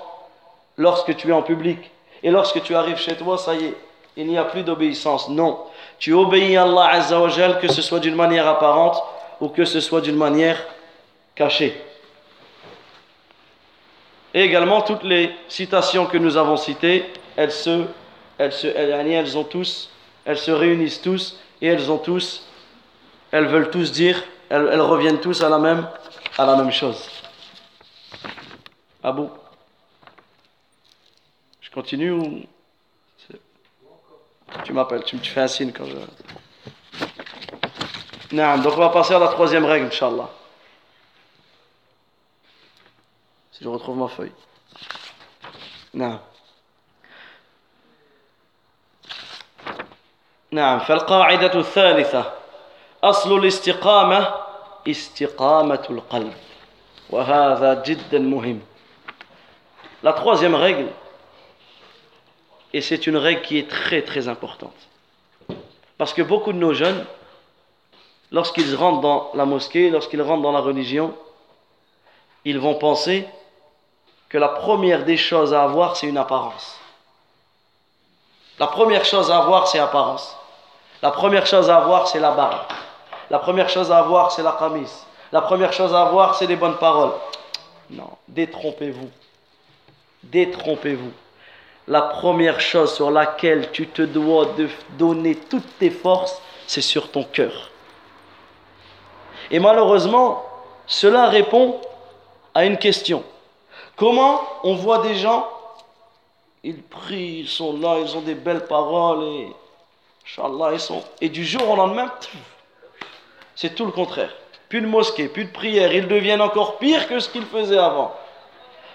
lorsque tu es en public. Et lorsque tu arrives chez toi, ça y est, il n'y a plus d'obéissance. Non. Tu obéis à Allah Azzawajal que ce soit d'une manière apparente ou que ce soit d'une manière cachée. Et également, toutes les citations que nous avons citées, elles se, réunissent tous et elles ont tous, elles veulent tous dire, elles, reviennent tous à la même chose. Ah bon Je continue ou. Tu m'appelles, tu me fais un signe quand je. Non, donc on va passer à la troisième règle, Inch'Allah. Si je retrouve ma feuille. Non. نعم فالقاعدة الثالثة أصل الاستقامة استقامة القلب وهذا جدا مهم la troisième règle, et c'est une règle qui est très très importante, parce que beaucoup de nos jeunes, lorsqu'ils rentrent dans la mosquée, lorsqu'ils rentrent dans la religion, ils vont penser que la première des choses à avoir, c'est une apparence. La première chose à avoir, c'est apparence. La première chose à avoir, c'est la barbe. La première chose à avoir, c'est la camise. La première chose à avoir, c'est les bonnes paroles. Non, détrompez-vous. Détrompez-vous. La première chose sur laquelle tu te dois de donner toutes tes forces, c'est sur ton cœur. Et malheureusement, cela répond à une question. Comment on voit des gens, ils prient, ils sont là, ils ont des belles paroles et, ils sont. Et du jour au lendemain, c'est tout le contraire. Plus de mosquée, plus de prière, ils deviennent encore pire que ce qu'ils faisaient avant.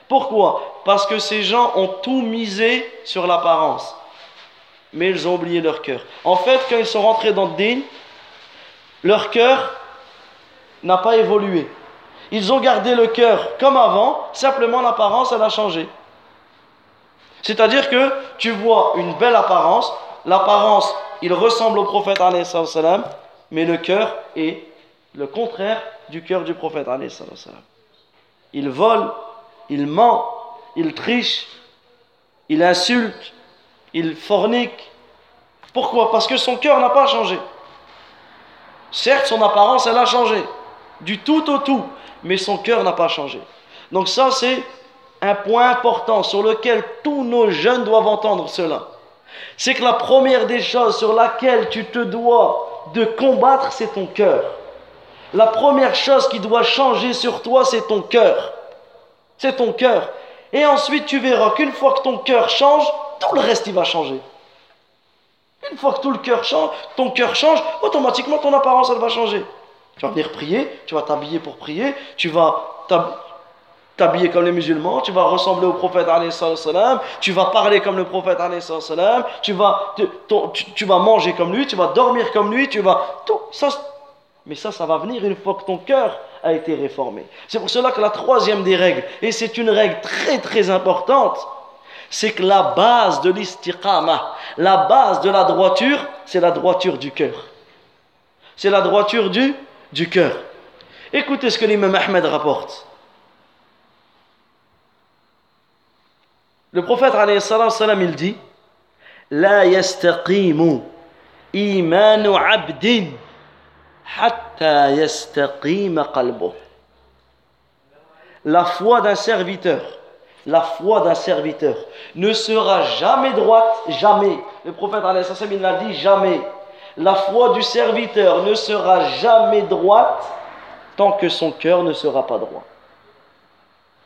Pourquoi? Parce que ces gens ont tout misé sur l'apparence. Mais ils ont oublié leur cœur. En fait, quand ils sont rentrés dans le din, leur cœur n'a pas évolué. Ils ont gardé le cœur comme avant, simplement l'apparence, elle a changé. C'est-à-dire que tu vois une belle apparence, l'apparence, il ressemble au prophète, mais le cœur est le contraire du cœur du prophète. Il vole, il ment, il triche, il insulte, il fornique. Pourquoi? Parce que son cœur n'a pas changé. Certes, son apparence, elle a changé. Du tout au tout. Mais son cœur n'a pas changé. Donc ça, c'est un point important sur lequel tous nos jeunes doivent entendre cela. C'est que la première des choses sur laquelle tu te dois de combattre, c'est ton cœur. La première chose qui doit changer sur toi, c'est ton cœur c'est ton cœur. Et ensuite, tu verras qu'une fois que ton cœur change, tout le reste, il va changer. Une fois que tout le cœur change, ton cœur change, automatiquement ton apparence, elle va changer. Tu vas venir prier, tu vas t'habiller pour prier, tu vas t'habiller comme les musulmans, tu vas ressembler au prophète tu vas parler comme le prophète tu vas, tu, vas manger comme lui, tu vas dormir comme lui, tu vas... Tout, ça, mais ça, ça va venir une fois que ton cœur a été réformé. C'est pour cela que la troisième des règles, et c'est une règle très très importante, c'est que la base de l'istiqama, la base de la droiture, c'est la droiture du cœur. C'est la droiture du, du cœur. Écoutez ce que l'imam Ahmed rapporte. Le prophète, il dit La imanu abdin la foi d'un serviteur la foi d'un serviteur ne sera jamais droite, jamais. Le prophète il l'a dit jamais. La foi du serviteur ne sera jamais droite tant que son cœur ne sera pas droit.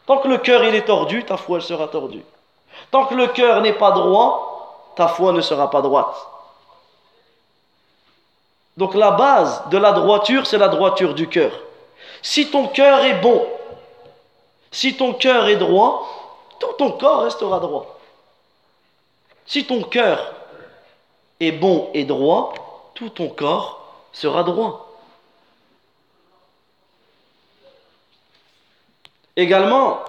Tant que le cœur est tordu, ta foi sera tordue. Tant que le cœur n'est pas droit, ta foi ne sera pas droite. Donc la base de la droiture, c'est la droiture du cœur. Si ton cœur est bon, si ton cœur est droit, tout ton corps restera droit. Si ton cœur est bon et droit, tout ton corps sera droit. Également,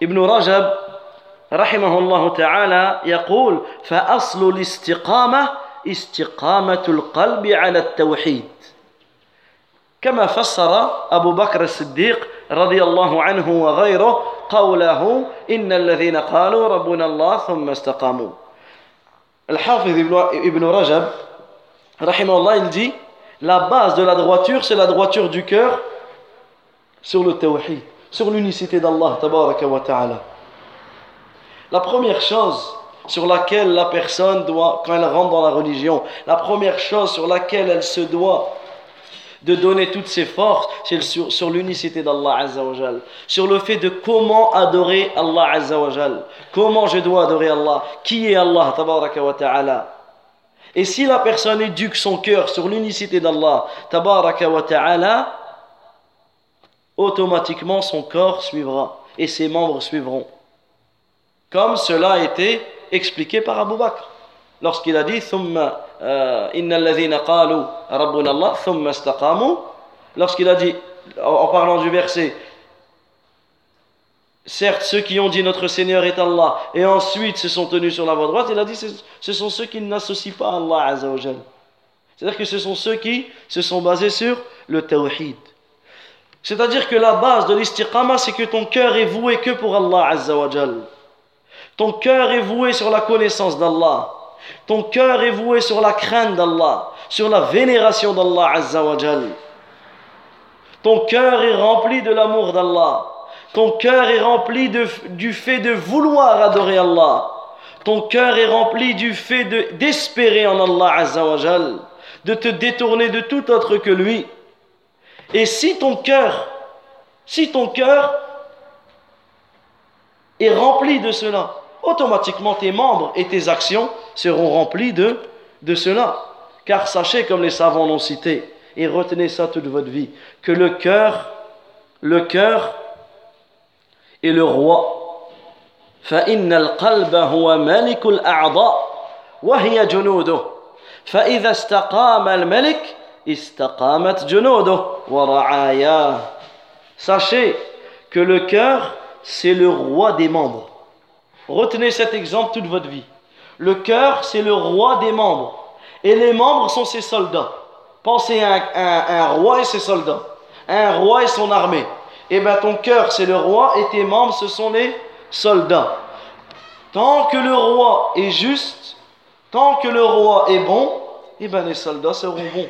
Ibn Rajab, رحمه الله تعالى يقول فأصل الاستقامة استقامة القلب على التوحيد. كما فسر أبو بكر الصديق رضي الله عنه وغيره قوله إن الذين قالوا ربنا الله ثم استقاموا. الحافظ ابن رجب رحمه الله il dit la base de la droiture c'est la droiture du cœur sur le tawhid sur l'unicité d'Allah tabaraka wa ta'ala. La première chose sur laquelle la personne doit, quand elle rentre dans la religion, la première chose sur laquelle elle se doit de donner toutes ses forces, c'est sur, sur l'unicité d'Allah Azzawajal, sur le fait de comment adorer Allah Azzawajal, comment je dois adorer Allah, qui est Allah tabaraka wa ta'ala. Et si la personne éduque son cœur sur l'unicité d'Allah tabaraka wa ta'ala, automatiquement son corps suivra et ses membres suivront. Comme cela a été expliqué par Abu Bakr. Lorsqu'il a dit lorsqu'il a dit en parlant du verset certes ceux qui ont dit notre Seigneur est Allah et ensuite se sont tenus sur la voie droite il a dit ce sont ceux qui n'associent pas Allah Azzawajal c'est-à-dire que ce sont ceux qui se sont basés sur le tawhid. C'est-à-dire que la base de l'istiqama c'est que ton cœur est voué que pour Allah Azzawajal ton cœur est voué sur la connaissance d'Allah. Ton cœur est voué sur la crainte d'Allah, sur la vénération d'Allah Azzawajal. Ton cœur est rempli de l'amour d'Allah. Ton cœur est rempli du fait de vouloir adorer Allah. Ton cœur est rempli du fait d'espérer en Allah Azzawajal, de te détourner de tout autre que lui. Et si ton cœur, si ton cœur est rempli de cela, automatiquement tes membres et tes actions seront remplis de, de cela. Car sachez, comme les savants l'ont cité, et retenez ça toute votre vie, que le cœur, le cœur est le roi. فإن القلب هو ملك الأعضاء وهي جنوده فإذا استقام الملك استقامت جنوده ورعاياه Sachez que le cœur, c'est le roi des membres. Retenez cet exemple toute votre vie. Le cœur, c'est le roi des membres. Et les membres sont ses soldats. Pensez à un, roi et ses soldats. Un roi et son armée. Et eh bien ton cœur, c'est le roi et tes membres, ce sont les soldats. Tant que le roi est juste, tant que le roi est bon, et eh bien les soldats seront bons.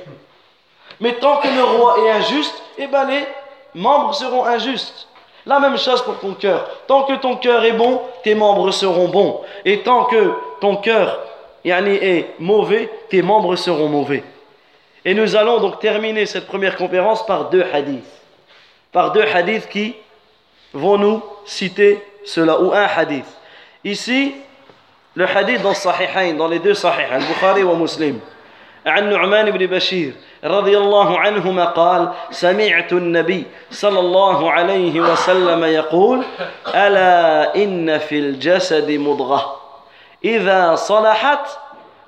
Mais tant que le roi est injuste, et eh bien les membres seront injustes. La même chose pour ton cœur. Tant que ton cœur est bon, tes membres seront bons. Et tant que ton cœur est mauvais, tes membres seront mauvais. Et nous allons donc terminer cette première conférence par deux hadiths. Par deux hadiths qui vont nous citer cela, ou un hadith. Ici, le hadith dans Sahihain, dans les deux Sahihain, Bukhari et Muslim. عن نعمان بن بشير رضي الله عنهما قال سمعت النبي صلى الله عليه وسلم يقول ألا إن في الجسد مضغة. إذا صلحت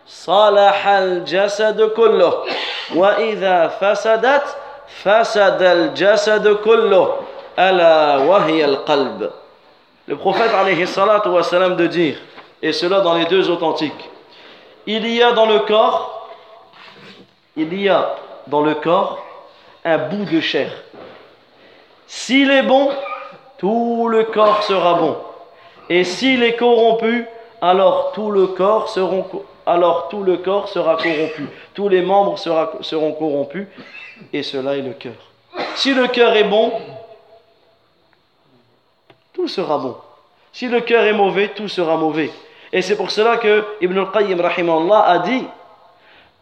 صلح الجسد كله. وإذا فسدت فسد الجسد كله. ألا وهي القلب. Le prophète alayhi salatu wa salam de dire, et cela dans les deux authentiques, il y a dans le corps, il y a dans le corps un bout de chair. S'il est bon, tout le corps sera bon. Et s'il est corrompu, alors tout le corps sera corrompu. Tous les membres seront corrompus. Et cela est le cœur. Si le cœur est bon, tout sera bon. Si le cœur est mauvais, tout sera mauvais. Et c'est pour cela que Ibn al-Qayyim a dit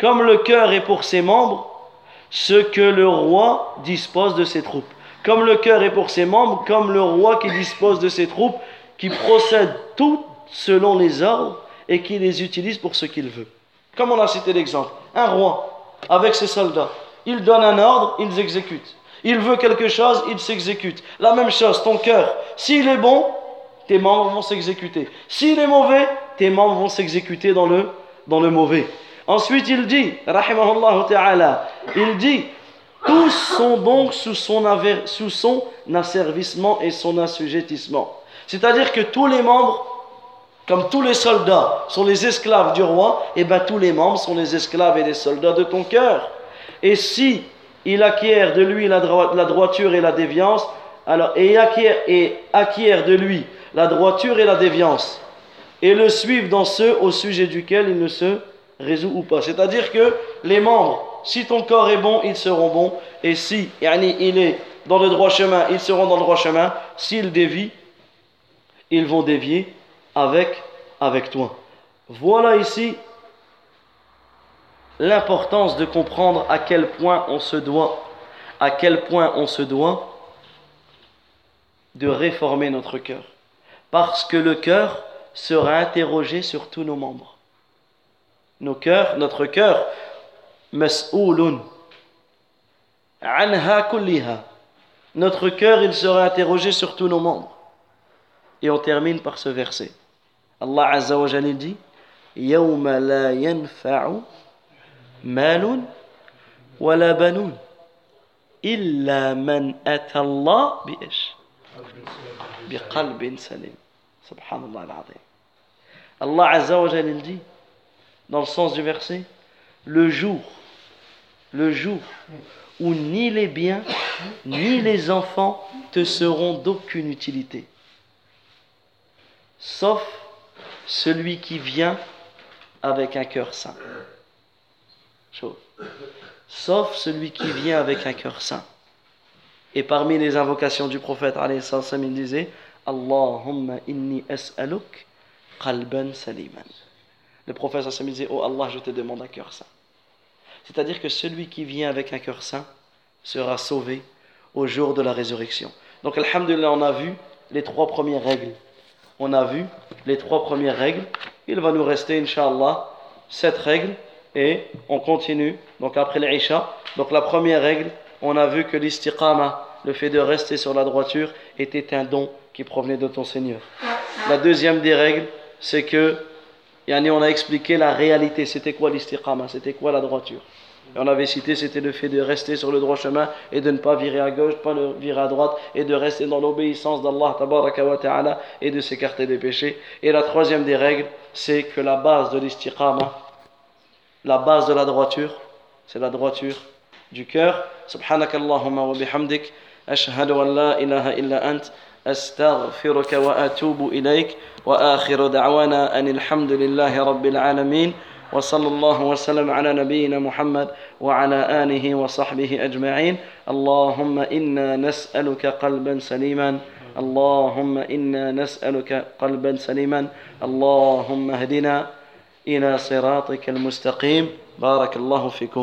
Comme le cœur est pour ses membres, ce que le roi dispose de ses troupes. Comme le cœur est pour ses membres, comme le roi qui dispose de ses troupes, qui procède tout selon les ordres et qui les utilise pour ce qu'il veut. Comme on a cité l'exemple, un roi avec ses soldats, il donne un ordre, ils exécutent. Il veut quelque chose, il s'exécute. La même chose, ton cœur, s'il est bon, tes membres vont s'exécuter. S'il est mauvais, tes membres vont s'exécuter dans le, dans le mauvais. Ensuite, il dit, rahimahullah ta'ala, il dit, tous sont donc sous son, asservissement et son assujettissement. C'est-à-dire que tous les membres, comme tous les soldats sont les esclaves du roi, et bien tous les membres sont les esclaves et les soldats de ton cœur. Et si il acquiert de lui la, droiture et la déviance, alors, et acquiert, et acquiert de lui la droiture et la déviance, et le suivent dans ceux au sujet duquel il ne se résout ou pas. C'est-à-dire que les membres, si ton corps est bon, ils seront bons, et si il est dans le droit chemin, ils seront dans le droit chemin. S'il dévie, ils vont dévier avec, avec toi. Voilà ici l'importance de comprendre à quel point on se doit, à quel point on se doit de réformer notre cœur. Parce que le cœur sera interrogé sur tous nos membres. Nos cœurs, notre cœur, mas'oulun anha kulliha. Notre cœur, il sera interrogé sur tous nos membres. Et on termine par ce verset. Allah Azza wa Jalla dit يوم لا ينفع مال ولا بنون إلا من أتى الله بإيش بقلب سليم سبحان الله العظيم Allah Azza wa Jalla dit dans le sens du verset le jour le jour où ni les biens ni les enfants te seront d'aucune utilité sauf celui qui vient avec un cœur saint. Sauf celui qui vient avec un cœur saint. Et parmi les invocations du prophète, il disait Allahumma inni as'aluk qalban saliman. Le prophète disait Oh Allah, je te demande un cœur saint. C'est-à-dire que celui qui vient avec un cœur saint sera sauvé au jour de la résurrection. Donc, Alhamdulillah, on a vu les trois premières règles on a vu les trois premières règles. Il va nous rester, Inch'Allah, sept règles et on continue. Donc après l'Isha, donc la première règle, on a vu que l'istiqama, le fait de rester sur la droiture, était un don qui provenait de ton Seigneur. La deuxième des règles, c'est que, on a expliqué la réalité. C'était quoi l'istiqama? C'était quoi la droiture? On avait cité, c'était le fait de rester sur le droit chemin et de ne pas virer à gauche, pas de virer à droite et de rester dans l'obéissance d'Allah ta'ala et de s'écarter des péchés. Et la troisième des règles, c'est que la base de l'istiqama, la base de la droiture, c'est la droiture du cœur. Subhanakallahumma wa bihamdik, ashhadu an la ilaha illa ant, wa atubu ilayk, wa akhiru da'wana anil hamdulillahi rabbil alamin. وصلى الله وسلم على نبينا محمد وعلى آله وصحبه أجمعين. اللهم إنا نسألك قلبا سليما اللهم إنا نسألك قلبا سليما. اللهم اهدنا إلى صراطك المستقيم. بارك الله فيكم.